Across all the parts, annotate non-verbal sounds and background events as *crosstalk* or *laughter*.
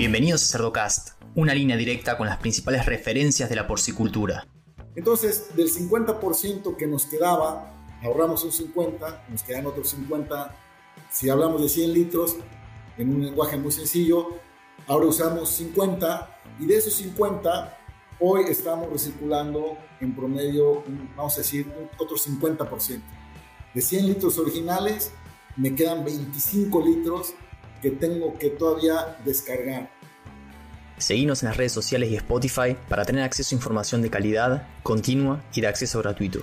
Bienvenidos a Cerdocast, una línea directa con las principales referencias de la porcicultura. Entonces, del 50% que nos quedaba, ahorramos un 50, nos quedan otros 50. Si hablamos de 100 litros, en un lenguaje muy sencillo, ahora usamos 50 y de esos 50, hoy estamos recirculando en promedio, vamos a decir, otro 50%. De 100 litros originales, me quedan 25 litros que tengo que todavía descargar. Seguimos en las redes sociales y Spotify para tener acceso a información de calidad, continua y de acceso gratuito.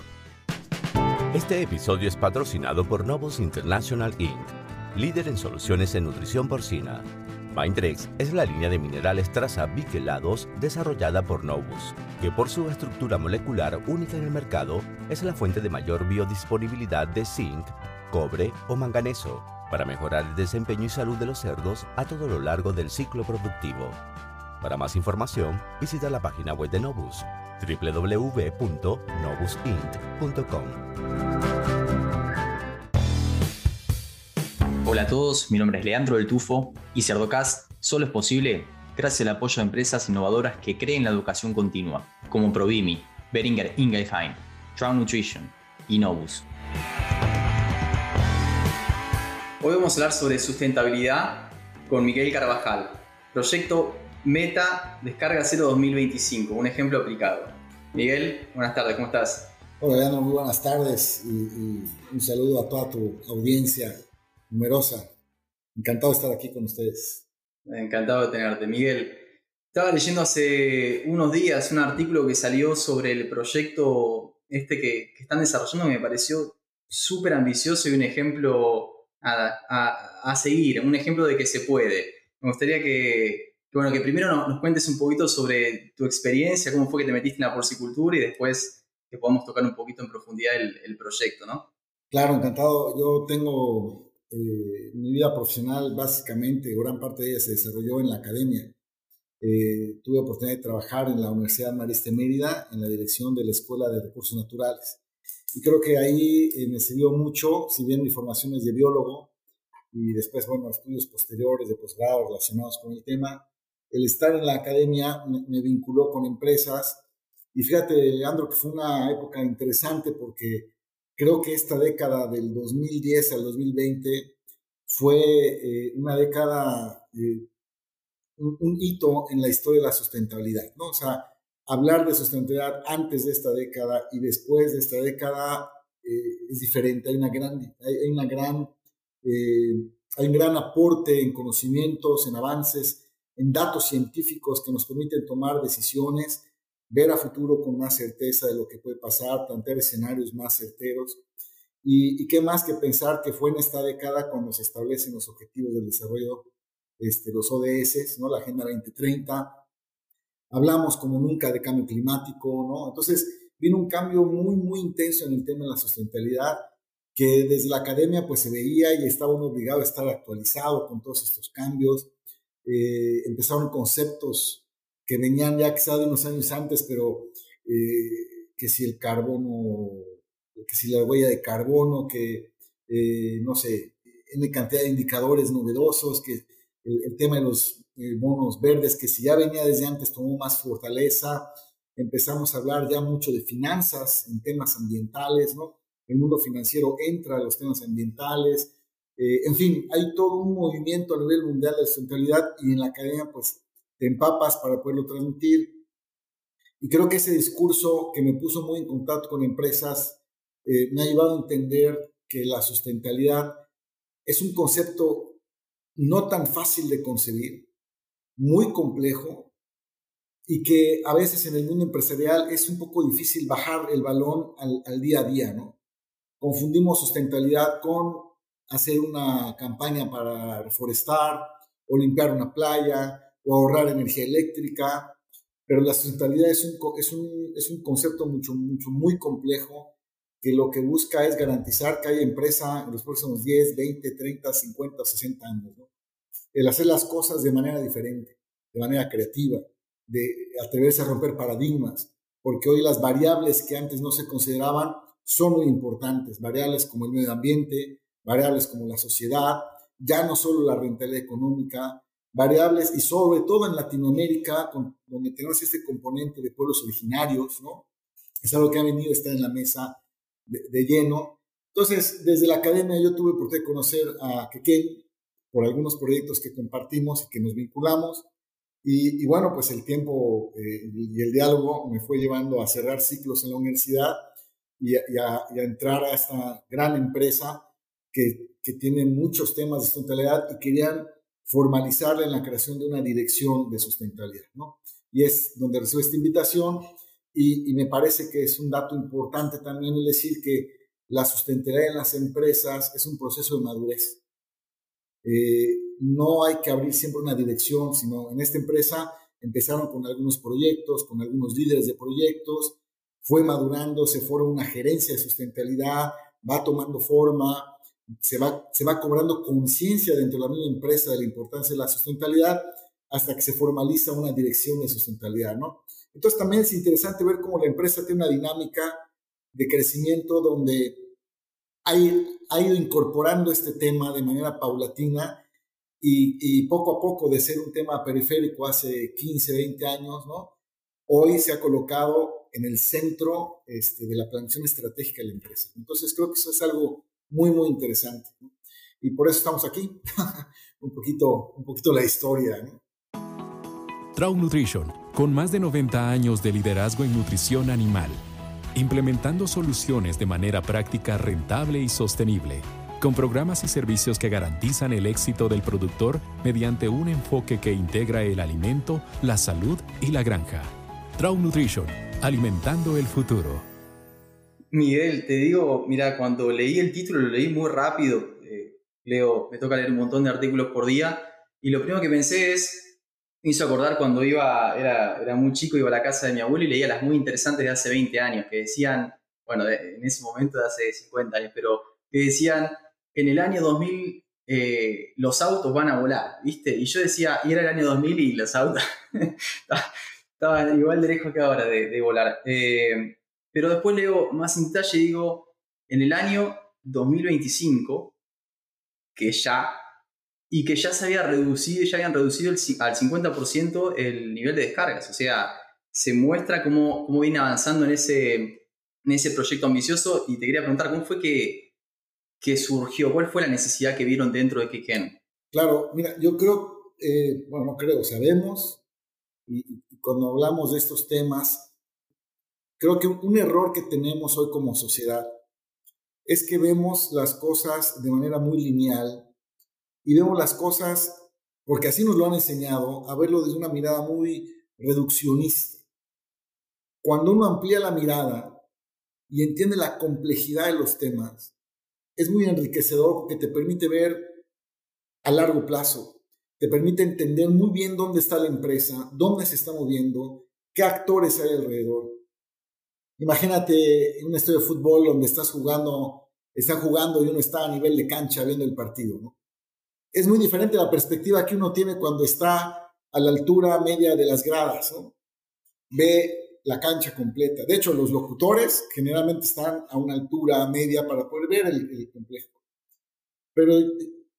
Este episodio es patrocinado por Novus International Inc., líder en soluciones en nutrición porcina. Mindrex es la línea de minerales traza biquelados desarrollada por Novus, que por su estructura molecular única en el mercado es la fuente de mayor biodisponibilidad de zinc, cobre o manganeso para mejorar el desempeño y salud de los cerdos a todo lo largo del ciclo productivo. Para más información, visita la página web de Novus www.novusint.com. Hola a todos, mi nombre es Leandro del Tufo y Cerdocast solo es posible gracias al apoyo de empresas innovadoras que creen la educación continua, como Provimi, Beringer Ingelheim, Trout Nutrition y Novus. Hoy vamos a hablar sobre sustentabilidad con Miguel Carvajal, proyecto Meta Descarga Cero 2025, un ejemplo aplicado. Miguel, buenas tardes, ¿cómo estás? Hola, Leandro, muy buenas tardes y, un saludo a toda tu audiencia numerosa. Encantado de estar aquí con ustedes. Encantado de tenerte, Miguel. Estaba leyendo hace unos días un artículo que salió sobre el proyecto este que, que están desarrollando que me pareció súper ambicioso y un ejemplo a, seguir, un ejemplo de que se puede. Me gustaría que, bueno, que primero nos, cuentes un poquito sobre tu experiencia, cómo fue que te metiste en la porcicultura y después que podamos tocar un poquito en profundidad el, proyecto, ¿no? Claro, encantado. Yo tengo eh, mi vida profesional, básicamente, gran parte de ella se desarrolló en la academia. Eh, tuve oportunidad de trabajar en la Universidad Marista Mérida en la dirección de la Escuela de Recursos Naturales. Y creo que ahí eh, me sirvió mucho, si bien mi formación es de biólogo y después, bueno, estudios posteriores de posgrado relacionados con el tema, el estar en la academia me, vinculó con empresas. Y fíjate, Leandro, que fue una época interesante porque creo que esta década del 2010 al 2020 fue eh, una década, eh, un, un, hito en la historia de la sustentabilidad, ¿no? O sea, hablar de sustentabilidad antes de esta década y después de esta década eh, es diferente. Hay, una gran, hay, una gran, eh, hay un gran aporte en conocimientos, en avances, en datos científicos que nos permiten tomar decisiones, ver a futuro con más certeza de lo que puede pasar, plantear escenarios más certeros. Y, y, qué más que pensar que fue en esta década cuando se establecen los objetivos del desarrollo, este, los ODS, ¿no? la Agenda 2030, hablamos como nunca de cambio climático, ¿no? Entonces, vino un cambio muy, muy intenso en el tema de la sustentabilidad, que desde la academia pues se veía y estaba uno obligado a estar actualizado con todos estos cambios. Eh, empezaron conceptos que venían ya quizá de unos años antes, pero eh, que si el carbono, que si la huella de carbono, que eh, no sé, en cantidad de indicadores novedosos, que el tema de los eh, bonos verdes, que si ya venía desde antes tomó más fortaleza. Empezamos a hablar ya mucho de finanzas en temas ambientales, ¿no? El mundo financiero entra a los temas ambientales. Eh, en fin, hay todo un movimiento a nivel mundial de sustentabilidad y en la academia, pues, te empapas para poderlo transmitir. Y creo que ese discurso que me puso muy en contacto con empresas eh, me ha llevado a entender que la sustentabilidad es un concepto no tan fácil de concebir, muy complejo y que a veces en el mundo empresarial es un poco difícil bajar el balón al, día a día, ¿no? Confundimos sustentabilidad con hacer una campaña para reforestar o limpiar una playa o ahorrar energía eléctrica, pero la sustentabilidad es un, es un, es un concepto mucho, mucho, muy complejo que lo que busca es garantizar que haya empresa en los próximos 10, 20, 30, 50, 60 años. ¿no? El hacer las cosas de manera diferente, de manera creativa, de atreverse a romper paradigmas, porque hoy las variables que antes no se consideraban son muy importantes, variables como el medio ambiente, variables como la sociedad, ya no solo la rentabilidad económica, variables y sobre todo en Latinoamérica, donde tenemos este componente de pueblos originarios, ¿no? Es algo que ha venido a estar en la mesa de, lleno. Entonces, desde la academia yo tuve por de conocer a Keken por algunos proyectos que compartimos y que nos vinculamos. Y, bueno, pues el tiempo eh, y el diálogo me fue llevando a cerrar ciclos en la universidad y a, entrar a esta gran empresa que, que tiene muchos temas de sustentabilidad y querían formalizarla en la creación de una dirección de sustentabilidad, ¿no? Y es donde recibo esta invitación y, me parece que es un dato importante también el decir que la sustentabilidad en las empresas es un proceso de madurez. Eh, no hay que abrir siempre una dirección, sino en esta empresa empezaron con algunos proyectos, con algunos líderes de proyectos, fue madurando, se forma una gerencia de sustentabilidad, va tomando forma, se va, se va cobrando conciencia dentro de la misma empresa de la importancia de la sustentabilidad hasta que se formaliza una dirección de sustentabilidad, ¿no? Entonces también es interesante ver cómo la empresa tiene una dinámica de crecimiento donde ha, ha ido incorporando este tema de manera paulatina y, poco a poco de ser un tema periférico hace 15, 20 años, ¿no? Hoy se ha colocado en el centro este, de la planificación estratégica de la empresa. Entonces creo que eso es algo muy, muy interesante. Y por eso estamos aquí, *laughs* un, poquito, un poquito la historia. ¿no? Trau Nutrition, con más de 90 años de liderazgo en nutrición animal, implementando soluciones de manera práctica rentable y sostenible, con programas y servicios que garantizan el éxito del productor mediante un enfoque que integra el alimento, la salud y la granja. Trau Nutrition, alimentando el futuro. Miguel, te digo, mira, cuando leí el título lo leí muy rápido. Eh, leo, me toca leer un montón de artículos por día. Y lo primero que pensé es, me hizo acordar cuando iba, era, era muy chico, iba a la casa de mi abuelo y leía las muy interesantes de hace 20 años, que decían, bueno, en ese momento de hace 50 años, pero que decían, en el año 2000 eh, los autos van a volar, ¿viste? Y yo decía, y era el año 2000 y los autos *laughs* estaban igual de lejos que ahora de, de volar. Eh, pero después leo más en detalle y digo, en el año 2025, que ya, y que ya se había reducido, ya habían reducido al 50% el nivel de descargas. O sea, se muestra cómo, cómo viene avanzando en ese, en ese proyecto ambicioso y te quería preguntar, ¿cómo fue que, que surgió? ¿Cuál fue la necesidad que vieron dentro de Keken? Claro, mira, yo creo, eh, bueno, no creo, sabemos, y cuando hablamos de estos temas, Creo que un error que tenemos hoy como sociedad es que vemos las cosas de manera muy lineal y vemos las cosas, porque así nos lo han enseñado, a verlo desde una mirada muy reduccionista. Cuando uno amplía la mirada y entiende la complejidad de los temas, es muy enriquecedor porque te permite ver a largo plazo, te permite entender muy bien dónde está la empresa, dónde se está moviendo, qué actores hay alrededor. Imagínate en un estadio de fútbol donde estás jugando, están jugando y uno está a nivel de cancha viendo el partido, ¿no? Es muy diferente la perspectiva que uno tiene cuando está a la altura media de las gradas. Ve la cancha completa. De hecho, los locutores generalmente están a una altura media para poder ver el, el complejo. Pero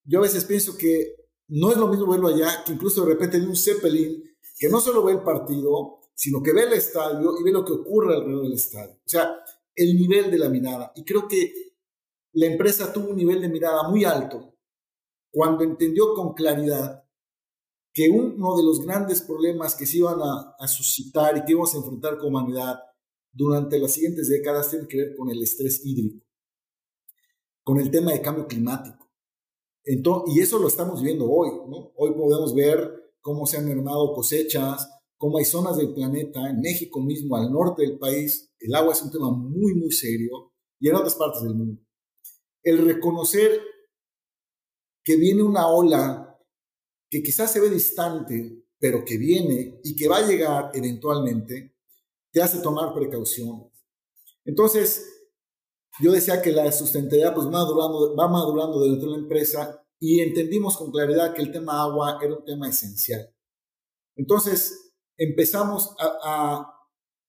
yo a veces pienso que no es lo mismo verlo allá que incluso de repente en un Zeppelin que no solo ve el partido, sino que ve el estadio y ve lo que ocurre alrededor del estadio. O sea, el nivel de la mirada. Y creo que la empresa tuvo un nivel de mirada muy alto cuando entendió con claridad que uno de los grandes problemas que se iban a, suscitar y que íbamos a enfrentar como humanidad durante las siguientes décadas tiene que ver con el estrés hídrico, con el tema de cambio climático. Entonces, y eso lo estamos viendo hoy. ¿no? Hoy podemos ver cómo se han mermado cosechas, como hay zonas del planeta, en México mismo, al norte del país, el agua es un tema muy, muy serio, y en otras partes del mundo. El reconocer que viene una ola que quizás se ve distante, pero que viene y que va a llegar eventualmente, te hace tomar precaución. Entonces, yo decía que la sustentabilidad pues, va madurando dentro de la empresa y entendimos con claridad que el tema agua era un tema esencial. Entonces, empezamos a,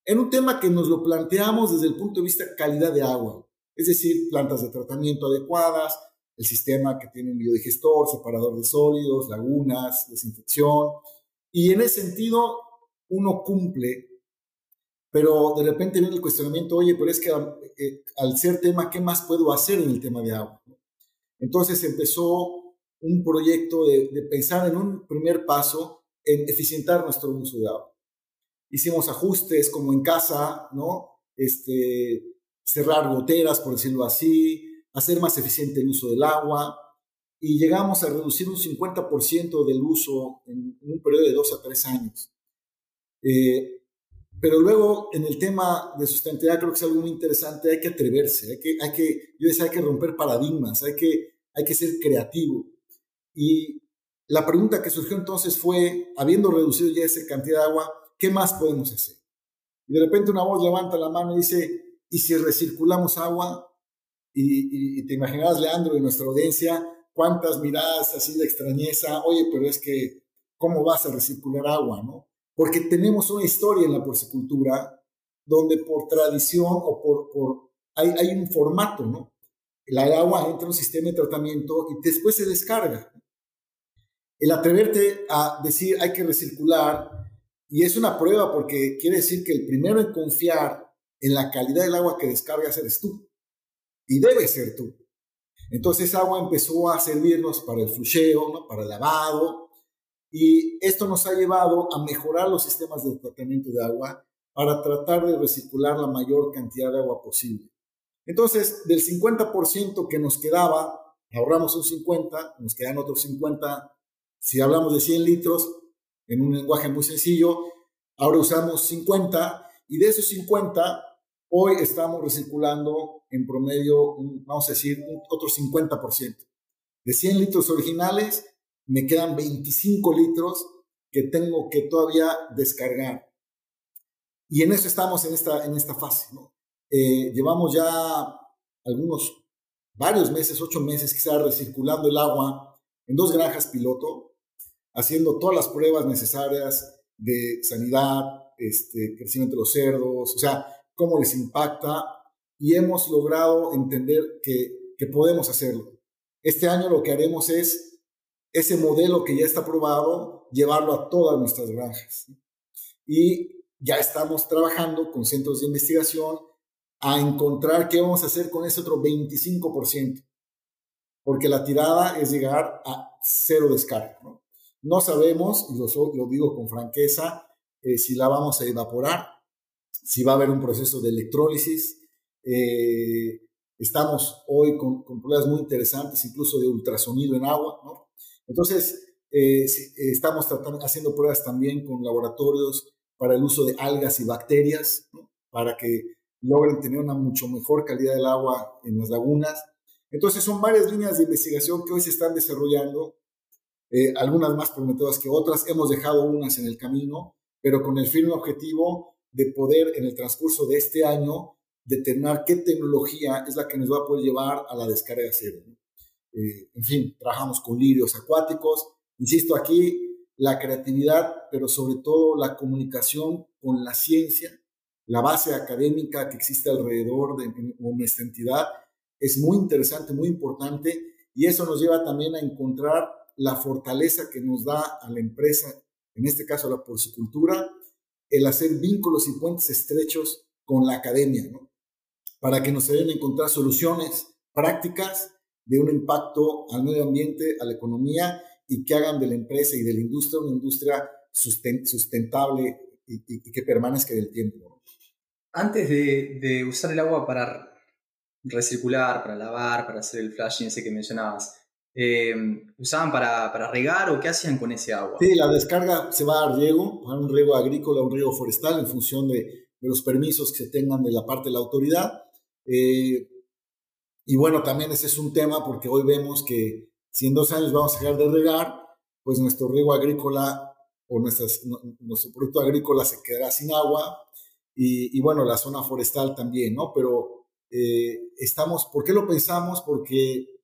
en un tema que nos lo planteamos desde el punto de vista calidad de agua, es decir, plantas de tratamiento adecuadas, el sistema que tiene un biodigestor, separador de sólidos, lagunas, desinfección. Y en ese sentido, uno cumple, pero de repente viene el cuestionamiento, oye, pero es que eh, al ser tema, ¿qué más puedo hacer en el tema de agua? Entonces empezó un proyecto de, de pensar en un primer paso en eficientar nuestro uso de agua. Hicimos ajustes como en casa, ¿no? Este, cerrar goteras, por decirlo así, hacer más eficiente el uso del agua y llegamos a reducir un 50% del uso en, un periodo de dos a tres años. Eh, pero luego en el tema de sustentabilidad creo que es algo muy interesante, hay que atreverse, hay que, hay que, yo decía, hay que romper paradigmas, hay que, hay que ser creativo. Y la pregunta que surgió entonces fue, habiendo reducido ya esa cantidad de agua, ¿qué más podemos hacer? Y de repente una voz levanta la mano y dice, ¿y si recirculamos agua? Y, te imaginarás, Leandro, y nuestra audiencia, cuántas miradas así de extrañeza, oye, pero es que, ¿cómo vas a recircular agua, no? Porque tenemos una historia en la porcicultura donde por tradición o por, por hay, hay un formato, ¿no? El agua entra en un sistema de tratamiento y después se descarga. El atreverte a decir hay que recircular, y es una prueba porque quiere decir que el primero en confiar en la calidad del agua que descargas eres tú y debe ser tú. Entonces agua empezó a servirnos para el flusheo, para el lavado, y esto nos ha llevado a mejorar los sistemas de tratamiento de agua para tratar de recircular la mayor cantidad de agua posible. Entonces, del 50% que nos quedaba, ahorramos un 50, nos quedan otros 50. Si hablamos de 100 litros, en un lenguaje muy sencillo, ahora usamos 50 y de esos 50 Hoy estamos recirculando en promedio, vamos a decir, otro 50%. De 100 litros originales, me quedan 25 litros que tengo que todavía descargar. Y en eso estamos en esta, en esta fase. Eh, llevamos ya algunos, varios meses, ocho meses quizás recirculando el agua en dos granjas piloto, haciendo todas las pruebas necesarias de sanidad, este, crecimiento de los cerdos, o sea, cómo les impacta y hemos logrado entender que, podemos hacerlo. Este año lo que haremos es ese modelo que ya está probado, llevarlo a todas nuestras granjas. Y ya estamos trabajando con centros de investigación a encontrar qué vamos a hacer con ese otro 25%, porque la tirada es llegar a cero descarga. No, sabemos, y lo, lo, digo con franqueza, eh, si la vamos a evaporar si va a haber un proceso de electrólisis. Eh, estamos hoy con, con, pruebas muy interesantes, incluso de ultrasonido en agua. ¿no? Entonces, eh, estamos tratando, haciendo pruebas también con laboratorios para el uso de algas y bacterias, ¿no? para que logren tener una mucho mejor calidad del agua en las lagunas. Entonces, son varias líneas de investigación que hoy se están desarrollando, eh, algunas más prometedoras que otras. Hemos dejado unas en el camino, pero con el firme objetivo de poder en el transcurso de este año determinar qué tecnología es la que nos va a poder llevar a la descarga de cero. Eh, en fin, trabajamos con lirios acuáticos. Insisto, aquí la creatividad, pero sobre todo la comunicación con la ciencia, la base académica que existe alrededor de, nuestra entidad, es muy interesante, muy importante, y eso nos lleva también a encontrar la fortaleza que nos da a la empresa, en este caso la porcicultura, el hacer vínculos y puentes estrechos con la academia, ¿no? Para que nos ayuden a encontrar soluciones prácticas de un impacto al medio ambiente, a la economía y que hagan de la empresa y de la industria una industria sustentable y, que permanezca en el tiempo. Antes de, de usar el agua para recircular, para lavar, para hacer el flashing ese que mencionabas, eh, usaban para, para, regar o qué hacían con ese agua? Sí, la descarga se va a riego, a un riego agrícola, un riego forestal, en función de, de, los permisos que se tengan de la parte de la autoridad. Eh, y bueno, también ese es un tema porque hoy vemos que si en dos años vamos a dejar de regar, pues nuestro riego agrícola o nuestras, nuestro producto agrícola se quedará sin agua y, y bueno, la zona forestal también, ¿no? Pero eh, estamos, ¿por qué lo pensamos? Porque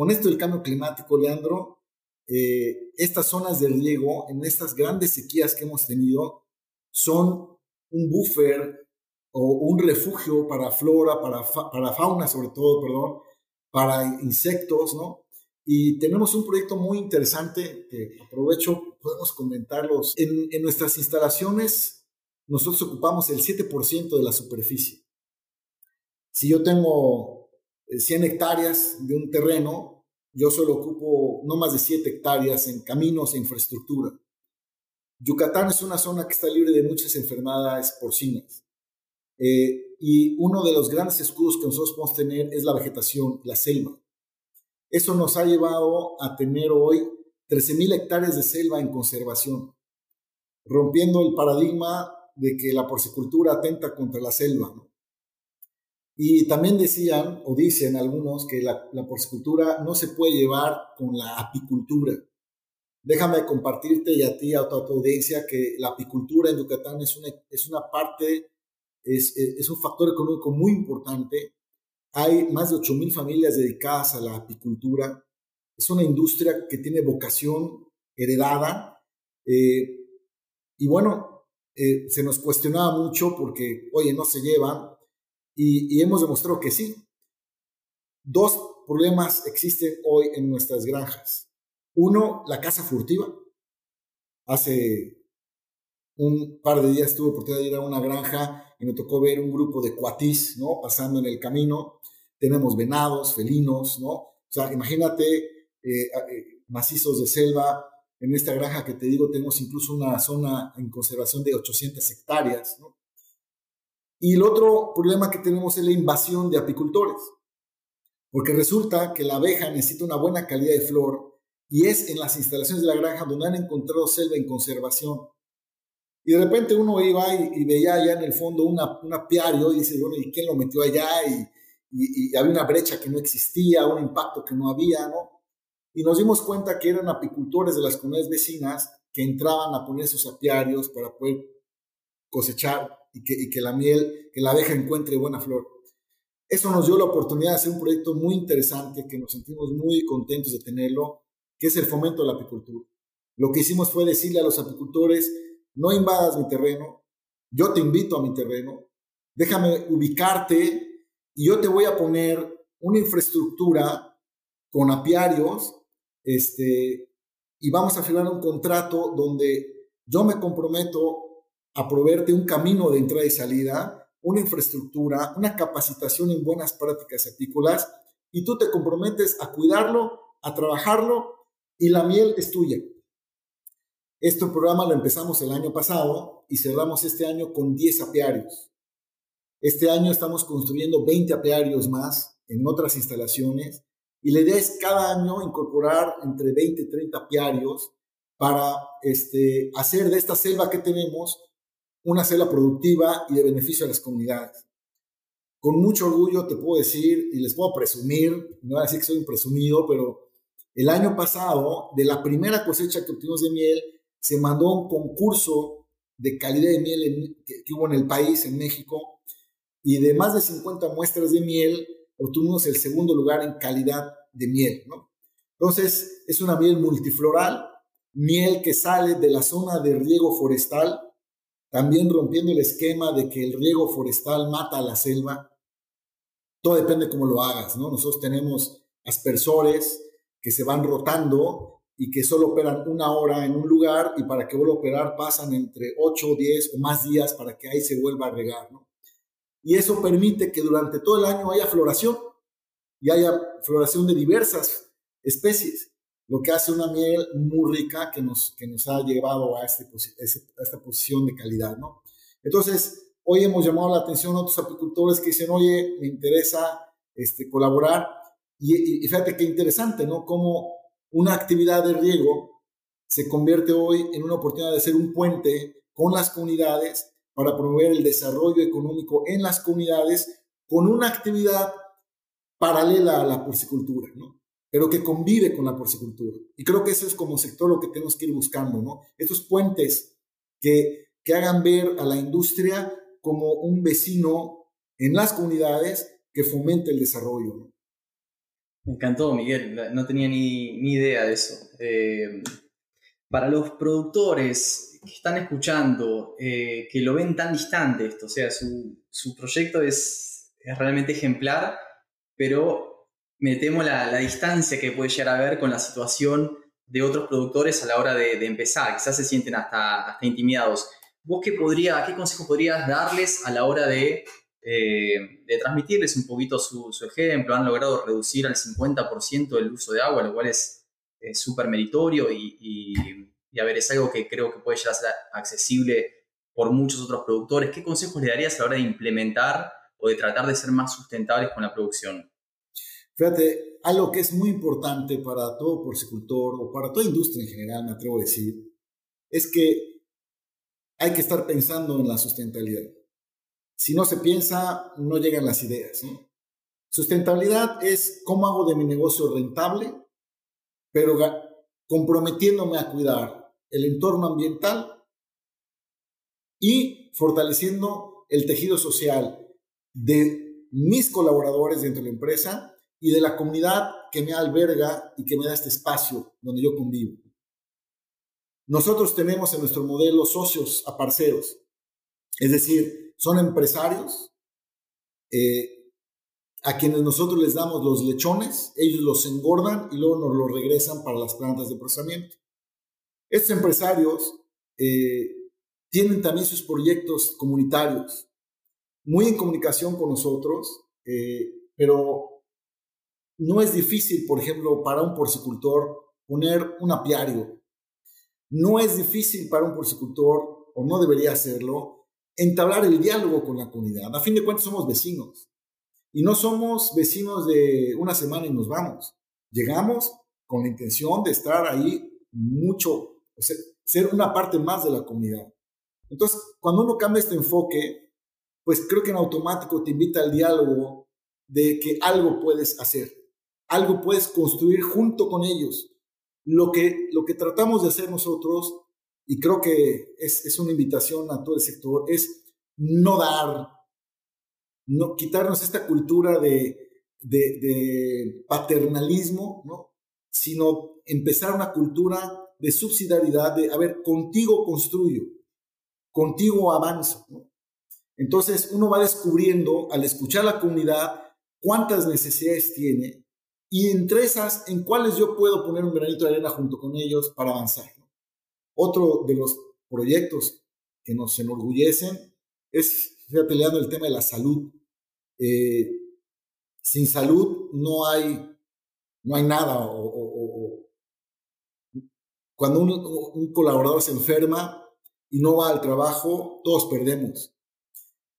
con esto del cambio climático, Leandro, eh, estas zonas de riego, en estas grandes sequías que hemos tenido, son un buffer o un refugio para flora, para, para fauna sobre todo, perdón, para insectos, ¿no? Y tenemos un proyecto muy interesante que aprovecho, podemos comentarlos. En, en nuestras instalaciones, nosotros ocupamos el 7% de la superficie. Si yo tengo 100 eh, hectáreas de un terreno, yo solo ocupo no más de 7 hectáreas en caminos e infraestructura. Yucatán es una zona que está libre de muchas enfermedades porcinas. Eh, y uno de los grandes escudos que nosotros podemos tener es la vegetación, la selva. Eso nos ha llevado a tener hoy 13.000 hectáreas de selva en conservación, rompiendo el paradigma de que la porcicultura atenta contra la selva. Y también decían, o dicen algunos, que la, porcicultura no se puede llevar con la apicultura. Déjame compartirte y a ti, a toda tu audiencia, que la apicultura en Yucatán es una, es una parte, es, es un factor económico muy importante. Hay más de 8.000 familias dedicadas a la apicultura. Es una industria que tiene vocación heredada. Eh, y bueno, eh, se nos cuestionaba mucho porque, oye, no se llevan. Y, hemos demostrado que sí. Dos problemas existen hoy en nuestras granjas. Uno, la casa furtiva. Hace un par de días tuve oportunidad de ir a una granja y me tocó ver un grupo de cuatís, ¿no? Pasando en el camino. Tenemos venados, felinos, ¿no? O sea, imagínate eh, eh, macizos de selva. En esta granja que te digo, tenemos incluso una zona en conservación de 800 hectáreas, ¿no? Y el otro problema que tenemos es la invasión de apicultores, porque resulta que la abeja necesita una buena calidad de flor y es en las instalaciones de la granja donde han encontrado selva en conservación. Y de repente uno iba y, veía allá en el fondo un apiario y dice, bueno, ¿y quién lo metió allá? Y, y, había una brecha que no existía, un impacto que no había, ¿no? Y nos dimos cuenta que eran apicultores de las comunidades vecinas que entraban a poner sus apiarios para poder cosechar y que, la miel, que la abeja encuentre buena flor. Eso nos dio la oportunidad de hacer un proyecto muy interesante que nos sentimos muy contentos de tenerlo que es el fomento de la apicultura. Lo que hicimos fue decirle a los apicultores, no invadas mi terreno, yo te invito a mi terreno, déjame ubicarte y yo te voy a poner una infraestructura con apiarios, este, y vamos a firmar un contrato donde yo me comprometo a proveerte un camino de entrada y salida, una infraestructura, una capacitación en buenas prácticas apícolas, y tú te comprometes a cuidarlo, a trabajarlo y la miel es tuya. Este programa lo empezamos el año pasado y cerramos este año con 10 apiarios. Este año estamos construyendo 20 apiarios más en otras instalaciones y la idea cada año incorporar entre 20 y 30 apiarios para este, hacer de esta selva que tenemos una selva productiva y de beneficio a las comunidades. Con mucho orgullo te puedo decir y les puedo presumir, no voy a decir que soy un presumido, pero el año pasado, de la primera cosecha que obtuvimos de miel, se mandó un concurso de calidad de miel que, hubo en el país, en México, y de más de 50 muestras de miel, obtuvimos el segundo lugar en calidad de miel. ¿no? Entonces, es una miel multifloral, miel que sale de la zona de riego forestal, también rompiendo el esquema de que el riego forestal mata a la selva. Todo depende cómo lo hagas, ¿no? Nosotros tenemos aspersores, que se van rotando y que solo operan una hora en un lugar y para que vuelva a operar pasan entre 8, 10 o más días para que ahí se vuelva a regar. Y eso permite que durante todo el año haya floración y haya floración de diversas especies, lo que hace una miel muy rica que nos, que nos ha llevado a, este, esta posición de calidad. ¿no? Entonces, hoy hemos llamado la atención a otros apicultores que dicen, oye, me interesa este, colaborar y, fíjate qué interesante, ¿no? Cómo una actividad de riego se convierte hoy en una oportunidad de ser un puente con las comunidades para promover el desarrollo económico en las comunidades con una actividad paralela a la porcicultura, ¿no? Pero que convive con la porcicultura. Y creo que eso es como sector lo que tenemos que ir buscando, ¿no? Estos puentes que, que hagan ver a la industria como un vecino en las comunidades que fomente el desarrollo, ¿no? Me encantó, Miguel, no tenía ni, idea de eso. Eh, para los productores que están escuchando, eh, que lo ven tan distante esto, o sea, su, proyecto es, realmente ejemplar, pero metemos la, distancia que puede llegar a haber con la situación de otros productores a la hora de, empezar. Quizás se sienten hasta, hasta intimidados. ¿Vos qué, podría, qué consejo podrías darles a la hora de, eh, de transmitirles un poquito su, ejemplo? Han logrado reducir al 50% el uso de agua, lo cual es súper meritorio y, y, a ver, es algo que creo que puede llegar a ser accesible por muchos otros productores. ¿Qué consejos le darías a la hora de implementar o de tratar de ser más sustentables con la producción? Fíjate, algo que es muy importante para todo porcicultor o para toda industria en general, me atrevo a decir, es que hay que estar pensando en la sustentabilidad. Si no se piensa, no llegan las ideas. Sustentabilidad es cómo hago de mi negocio rentable, pero comprometiéndome a cuidar el entorno ambiental y fortaleciendo el tejido social de mis colaboradores dentro de la empresa y de la comunidad que me alberga y que me da este espacio donde yo convivo. Nosotros tenemos en nuestro modelo socios a parceros, es decir, son empresarios eh, a quienes nosotros les damos los lechones, ellos los engordan y luego nos los regresan para las plantas de procesamiento. Estos empresarios eh, tienen también sus proyectos comunitarios, muy en comunicación con nosotros, eh, pero no es difícil, por ejemplo, para un porcicultor poner un apiario. No es difícil para un porcicultor, o no debería hacerlo, entablar el diálogo con la comunidad. A fin de cuentas somos vecinos. Y no somos vecinos de una semana y nos vamos. Llegamos con la intención de estar ahí mucho, ser una parte más de la comunidad. Entonces, cuando uno cambia este enfoque, pues creo que en automático te invita al diálogo de que algo puedes hacer algo puedes construir junto con ellos. Lo que, lo que tratamos de hacer nosotros, y creo que es, es una invitación a todo el sector, es no dar, no quitarnos esta cultura de, de, de paternalismo, ¿no? sino empezar una cultura de subsidiariedad, de, a ver, contigo construyo, contigo avanzo. ¿no? Entonces uno va descubriendo, al escuchar a la comunidad, cuántas necesidades tiene y entre esas, en cuáles yo puedo poner un granito de arena junto con ellos para avanzar. Otro de los proyectos que nos enorgullecen es, fíjate, el tema de la salud. Eh, sin salud no hay, no hay nada. O, cuando un, colaborador se enferma y no va al trabajo, todos perdemos.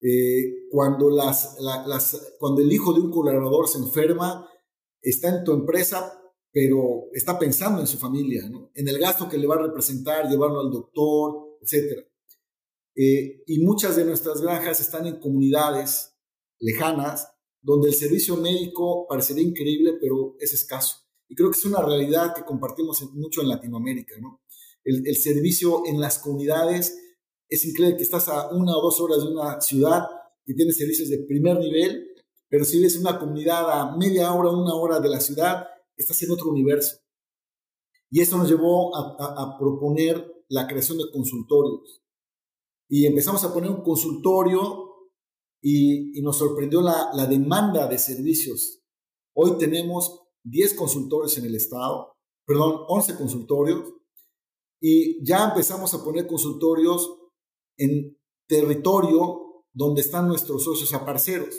Eh, cuando, las, las, cuando el hijo de un colaborador se enferma, está en tu empresa, pero está pensando en su familia, en el gasto que le va a representar, llevarlo al doctor, etc. Eh, y muchas de nuestras granjas están en comunidades lejanas, donde el servicio médico parecería increíble, pero es escaso. Y creo que es una realidad que compartimos mucho en Latinoamérica. El, el servicio en las comunidades es increíble que estás a una o dos horas de una ciudad que tiene servicios de primer nivel pero si vives en una comunidad a media hora, una hora de la ciudad, estás en otro universo. Y eso nos llevó a, proponer la creación de consultorios. Y empezamos a poner un consultorio y, nos sorprendió la, demanda de servicios. Hoy tenemos 10 consultorios en el estado, perdón, 11 consultorios, y ya empezamos a poner consultorios en territorio donde están nuestros socios aparceros.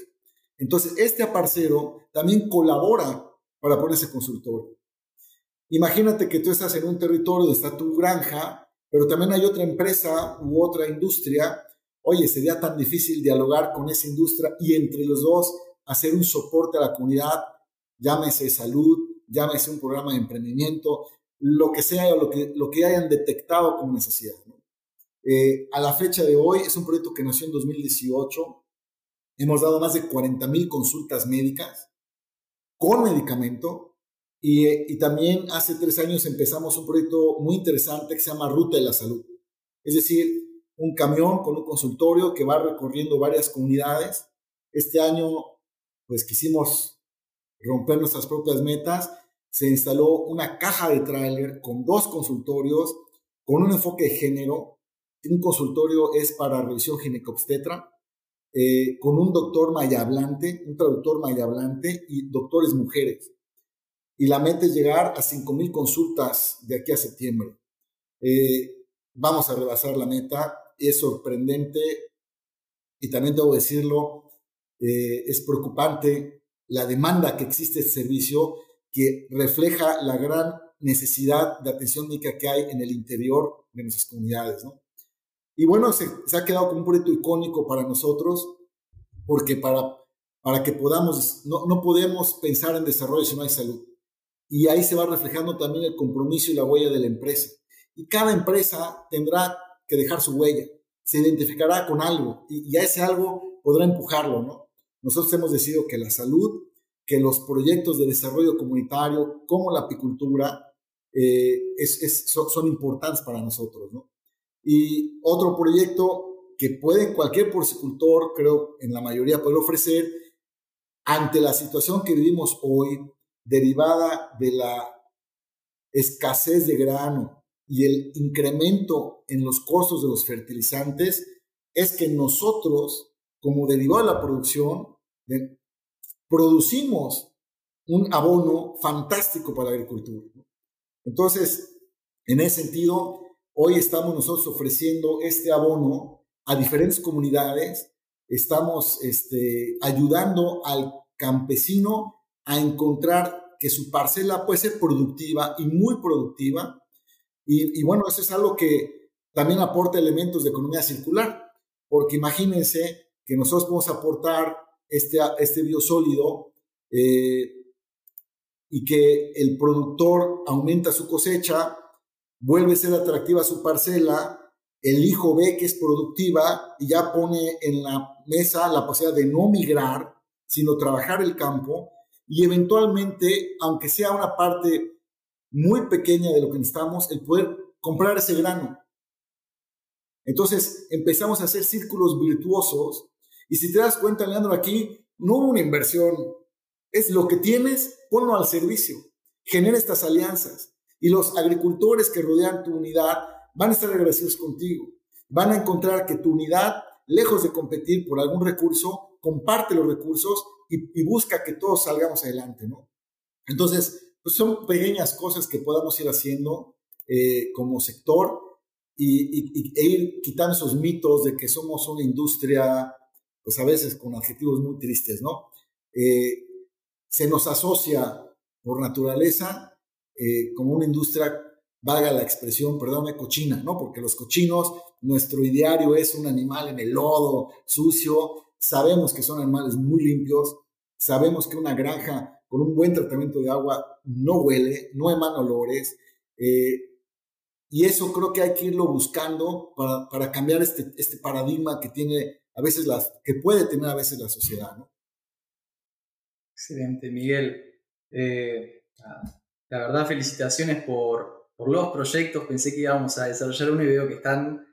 Entonces, este aparcero también colabora para poner ese consultorio. Imagínate que tú estás en un territorio donde está tu granja, pero también hay otra empresa u otra industria. Oye, sería tan difícil dialogar con esa industria y entre los dos hacer un soporte a la comunidad, llámese salud, llámese un programa de emprendimiento, lo que sea, lo que, lo que hayan detectado como necesidad. Eh, a la fecha de hoy es un proyecto que nació en 2018 Hemos dado más de 40 mil consultas médicas con medicamento y, también hace tres años empezamos un proyecto muy interesante que se llama Ruta de la Salud. Es decir, un camión con un consultorio que va recorriendo varias comunidades. Este año, pues quisimos romper nuestras propias metas. Se instaló una caja de tráiler con dos consultorios, con un enfoque de género. Un consultorio es para revisión ginecobstetra eh, con un doctor mayablante, un traductor mayablante y doctores mujeres. Y la meta es llegar a 5.000 consultas de aquí a septiembre. Eh, vamos a rebasar la meta. Es sorprendente y también debo decirlo, eh, es preocupante la demanda que existe este servicio que refleja la gran necesidad de atención médica que hay en el interior de nuestras comunidades. ¿no? Y bueno, se, ha quedado como un proyecto icónico para nosotros, porque para, para que podamos, no, no podemos pensar en desarrollo si no hay salud. Y ahí se va reflejando también el compromiso y la huella de la empresa. Y cada empresa tendrá que dejar su huella, se identificará con algo y, a ese algo podrá empujarlo, ¿no? Nosotros hemos decidido que la salud, que los proyectos de desarrollo comunitario, como la apicultura, eh, es, son, son, importantes para nosotros, ¿no? Y otro proyecto que puede cualquier porcicultor, creo, en la mayoría puede ofrecer, ante la situación que vivimos hoy, derivada de la escasez de grano y el incremento en los costos de los fertilizantes, es que nosotros, como derivado de la producción, producimos un abono fantástico para la agricultura. Entonces, en ese sentido, Hoy estamos nosotros ofreciendo este abono a diferentes comunidades, estamos este, ayudando al campesino a encontrar que su parcela puede ser productiva y muy productiva. Y, bueno, eso es algo que también aporta elementos de economía circular, porque imagínense que nosotros podemos aportar este, este biosólido eh, y que el productor aumenta su cosecha, vuelve a ser atractiva su parcela, el hijo ve que es productiva y ya pone en la mesa la posibilidad de no migrar, sino trabajar el campo y eventualmente, aunque sea una parte muy pequeña de lo que necesitamos, el poder comprar ese grano. Entonces empezamos a hacer círculos virtuosos y si te das cuenta, Leandro, aquí no hubo una inversión, es lo que tienes, ponlo al servicio, genera estas alianzas. Y los agricultores que rodean tu unidad van a estar agradecidos contigo. Van a encontrar que tu unidad, lejos de competir por algún recurso, comparte los recursos y, busca que todos salgamos adelante, ¿no? Entonces, pues son pequeñas cosas que podamos ir haciendo eh, como sector y, e ir quitando esos mitos de que somos una industria, pues a veces con adjetivos muy tristes, ¿no? Eh, se nos asocia por naturaleza eh, como una industria, valga la expresión, perdóname, cochina, ¿no? Porque los cochinos, nuestro ideario es un animal en el lodo, sucio, sabemos que son animales muy limpios, sabemos que una granja con un buen tratamiento de agua no huele, no emana olores, eh, y eso creo que hay que irlo buscando para, para cambiar este, este paradigma que tiene a veces las, que puede tener a veces la sociedad, ¿no? Excelente, Miguel. Eh, la verdad, felicitaciones por, por los proyectos. Pensé que íbamos a desarrollar uno y veo que están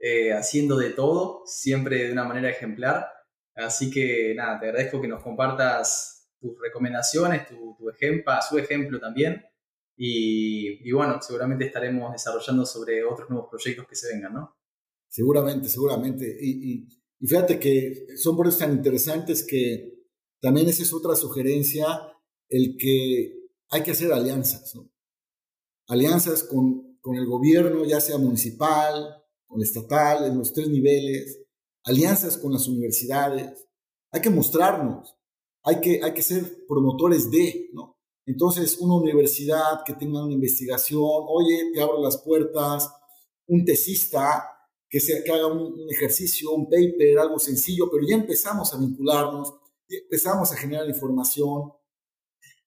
eh, haciendo de todo, siempre de una manera ejemplar. Así que nada, te agradezco que nos compartas tus recomendaciones, tu, tu ejemplo, su ejemplo también. Y, y, bueno, seguramente estaremos desarrollando sobre otros nuevos proyectos que se vengan, ¿no? Seguramente, seguramente. Y, y, y fíjate que son proyectos tan interesantes que también esa es otra sugerencia, el que hay que hacer alianzas. Alianzas con, el gobierno, ya sea municipal, con estatal, en los tres niveles, alianzas con las universidades. Hay que mostrarnos, hay que, hay que ser promotores de, ¿no? Entonces, una universidad que tenga una investigación, oye, te abro las puertas, un tesista que, se, que haga un, un, ejercicio, un paper, algo sencillo, pero ya empezamos a vincularnos, empezamos a generar información,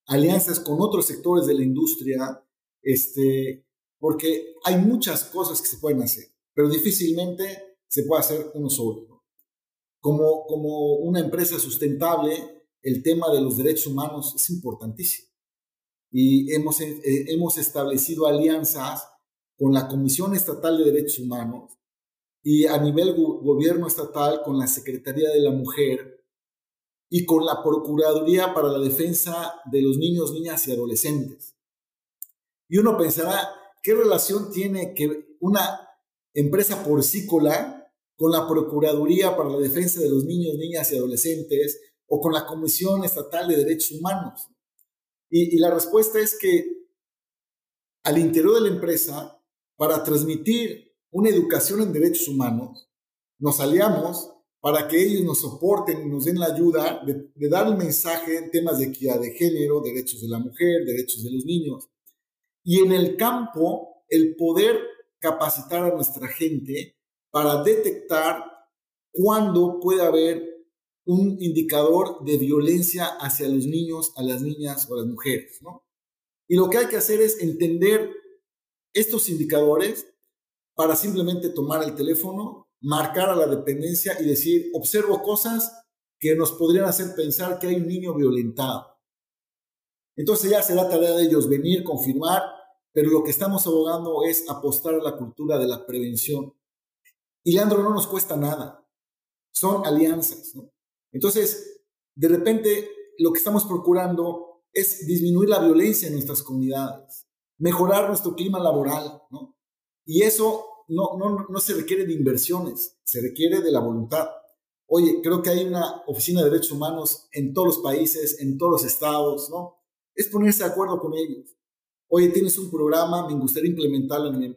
alianzas con otros sectores de la industria, este, porque hay muchas cosas que se pueden hacer, pero difícilmente se puede hacer uno solo. Como, como una empresa sustentable, el tema de los derechos humanos es importantísimo. Y hemos, eh, hemos establecido alianzas con la Comisión Estatal de Derechos Humanos y a nivel gobierno estatal con la Secretaría de la Mujer y con la Procuraduría para la Defensa de los Niños, Niñas y Adolescentes. Y uno pensará, ¿qué relación tiene que una empresa porcícola con la Procuraduría para la Defensa de los Niños, Niñas y Adolescentes o con la Comisión Estatal de Derechos Humanos? Y, y la respuesta es que al interior de la empresa, para transmitir una educación en derechos humanos, nos aliamos para que ellos nos soporten y nos den la ayuda de, dar el mensaje en temas de equidad de género, derechos de la mujer, derechos de los niños. Y en el campo, el poder capacitar a nuestra gente para detectar cuándo puede haber un indicador de violencia hacia los niños, a las niñas o a las mujeres. Y lo que hay que hacer es entender estos indicadores para simplemente tomar el teléfono, marcar a la dependencia y decir, observo cosas que nos podrían hacer pensar que hay un niño violentado. Entonces ya será tarea de ellos venir, confirmar, pero lo que estamos abogando es apostar a la cultura de la prevención. Y Leandro no nos cuesta nada, son alianzas. Entonces, de repente, lo que estamos procurando es disminuir la violencia en nuestras comunidades, mejorar nuestro clima laboral. Y eso no, no, no se requiere de inversiones, se requiere de la voluntad. Oye, creo que hay una oficina de derechos humanos en todos los países, en todos los estados, ¿no? Es ponerse de acuerdo con ellos. Oye, tienes un programa, me gustaría implementarlo en,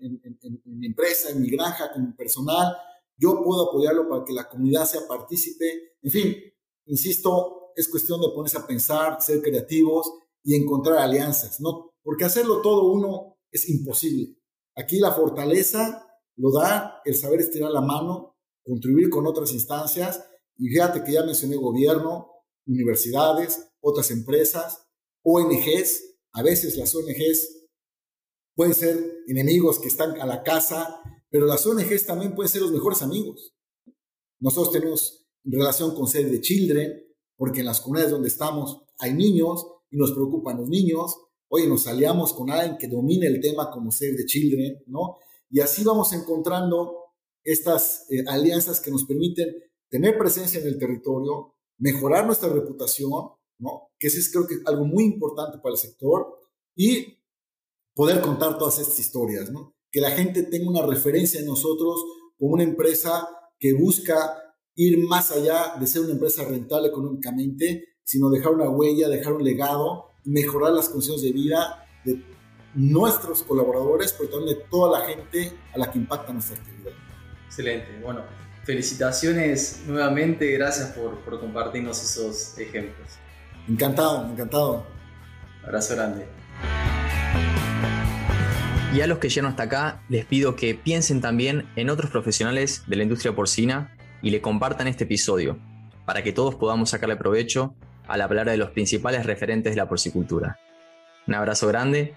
mi empresa, en mi granja, con mi personal. Yo puedo apoyarlo para que la comunidad sea partícipe. En fin, insisto, es cuestión de ponerse a pensar, ser creativos y encontrar alianzas, ¿no? Porque hacerlo todo uno es imposible. Aquí la fortaleza lo da el saber estirar la mano, contribuir con otras instancias, y fíjate que ya mencioné gobierno, universidades, otras empresas, ONGs, a veces las ONGs pueden ser enemigos que están a la casa, pero las ONGs también pueden ser los mejores amigos. Nosotros tenemos relación con Save the Children, porque en las comunidades donde estamos hay niños y nos preocupan los niños. Oye, nos aliamos con alguien que domine el tema como Save the Children, ¿no? Y así vamos encontrando estas eh, alianzas que nos permiten tener presencia en el territorio, mejorar nuestra reputación, ¿no? Que eso es creo que algo muy importante para el sector y poder contar todas estas historias, ¿no? Que la gente tenga una referencia en nosotros como una empresa que busca ir más allá de ser una empresa rentable económicamente, sino dejar una huella, dejar un legado, mejorar las condiciones de vida de nuestros colaboradores, pero también de toda la gente a la que impacta nuestra actividad. Excelente. Bueno, felicitaciones nuevamente. Gracias por, por compartirnos esos ejemplos. Encantado, encantado. Abrazo grande. Y a los que llegan hasta acá, les pido que piensen también en otros profesionales de la industria porcina y le compartan este episodio, para que todos podamos sacarle provecho al hablar de los principales referentes de la porcicultura. Un abrazo grande